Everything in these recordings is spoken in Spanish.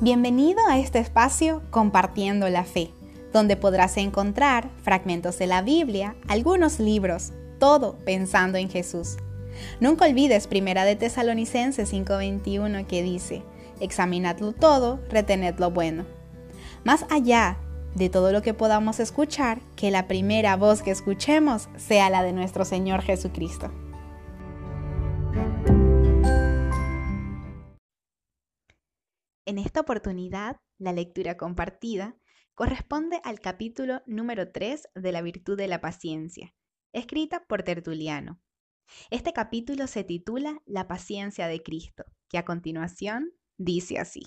Bienvenido a este espacio Compartiendo la Fe, donde podrás encontrar fragmentos de la Biblia, algunos libros, todo pensando en Jesús. Nunca olvides Primera de Tesalonicenses 5:21 que dice, examinadlo todo, retened lo bueno. Más allá de todo lo que podamos escuchar, que la primera voz que escuchemos sea la de nuestro Señor Jesucristo. En esta oportunidad, la lectura compartida corresponde al capítulo número 3 de la virtud de la paciencia, escrita por Tertuliano. Este capítulo se titula La paciencia de Cristo, que a continuación dice así.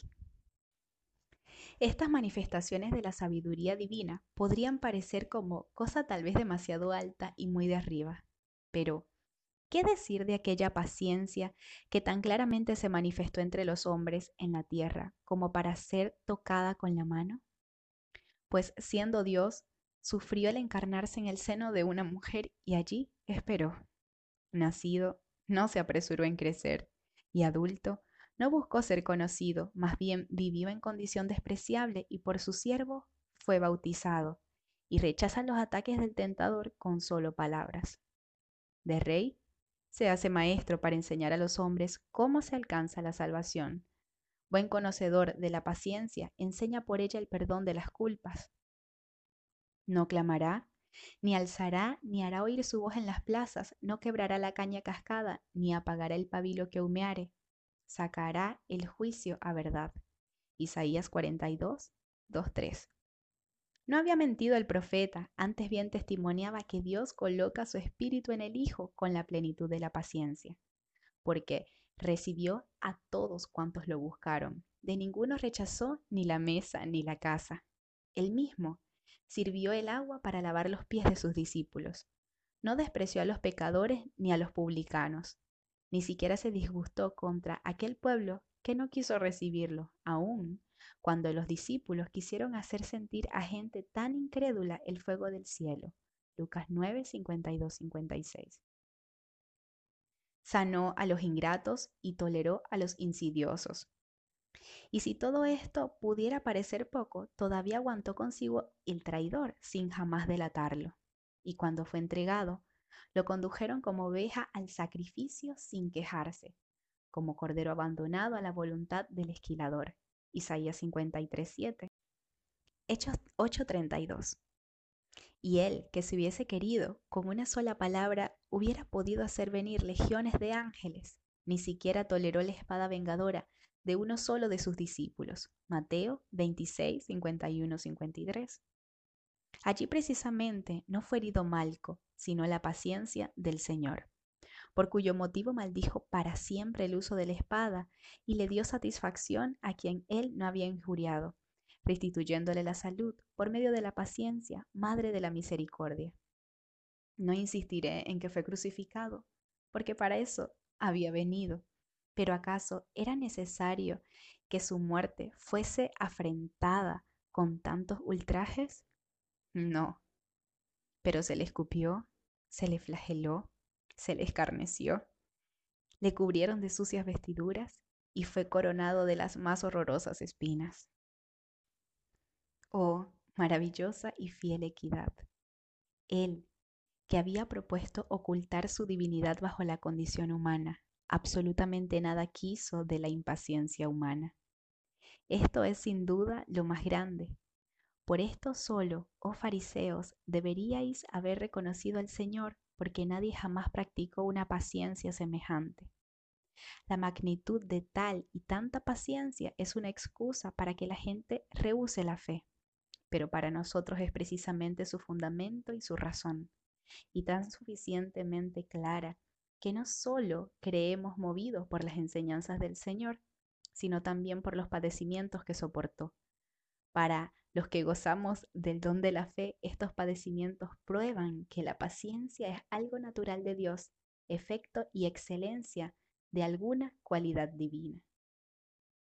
Estas manifestaciones de la sabiduría divina podrían parecer como cosa tal vez demasiado alta y muy de arriba, pero ¿Qué decir de aquella paciencia que tan claramente se manifestó entre los hombres en la tierra como para ser tocada con la mano? Pues siendo Dios, sufrió el encarnarse en el seno de una mujer y allí esperó. Nacido, no se apresuró en crecer, y adulto, no buscó ser conocido, más bien vivió en condición despreciable y por su siervo fue bautizado, y rechaza los ataques del tentador con solo palabras. De rey se hace maestro para enseñar a los hombres cómo se alcanza la salvación. Buen conocedor de la paciencia, enseña por ella el perdón de las culpas. No clamará, ni alzará, ni hará oír su voz en las plazas, no quebrará la caña cascada, ni apagará el pabilo que humeare. Sacará el juicio a verdad. Isaías 42, 2, 3. No había mentido el profeta, antes bien testimoniaba que Dios coloca su espíritu en el Hijo con la plenitud de la paciencia, porque recibió a todos cuantos lo buscaron. De ninguno rechazó ni la mesa ni la casa. Él mismo sirvió el agua para lavar los pies de sus discípulos. No despreció a los pecadores ni a los publicanos. Ni siquiera se disgustó contra aquel pueblo que no quiso recibirlo, aún cuando los discípulos quisieron hacer sentir a gente tan incrédula el fuego del cielo. Lucas 9, 52, 56. Sanó a los ingratos y toleró a los insidiosos. Y si todo esto pudiera parecer poco, todavía aguantó consigo el traidor sin jamás delatarlo. Y cuando fue entregado, lo condujeron como oveja al sacrificio sin quejarse, como cordero abandonado a la voluntad del esquilador. Isaías 53, 7. Hechos 8:32. Y él, que se hubiese querido, con una sola palabra, hubiera podido hacer venir legiones de ángeles, ni siquiera toleró la espada vengadora de uno solo de sus discípulos. Mateo 26, 51, 53. Allí precisamente no fue herido Malco, sino la paciencia del Señor por cuyo motivo maldijo para siempre el uso de la espada y le dio satisfacción a quien él no había injuriado, restituyéndole la salud por medio de la paciencia, madre de la misericordia. No insistiré en que fue crucificado, porque para eso había venido. Pero ¿acaso era necesario que su muerte fuese afrentada con tantos ultrajes? No. Pero se le escupió, se le flageló, se le escarneció. Le cubrieron de sucias vestiduras y fue coronado de las más horrorosas espinas. Oh, maravillosa y fiel equidad. Él, que había propuesto ocultar su divinidad bajo la condición humana, absolutamente nada quiso de la impaciencia humana. Esto es sin duda lo más grande. Por esto solo, oh fariseos, deberíais haber reconocido al Señor porque nadie jamás practicó una paciencia semejante. La magnitud de tal y tanta paciencia es una excusa para que la gente rehúse la fe, pero para nosotros es precisamente su fundamento y su razón, y tan suficientemente clara que no solo creemos movidos por las enseñanzas del Señor, sino también por los padecimientos que soportó, para los que gozamos del don de la fe, estos padecimientos prueban que la paciencia es algo natural de Dios, efecto y excelencia de alguna cualidad divina.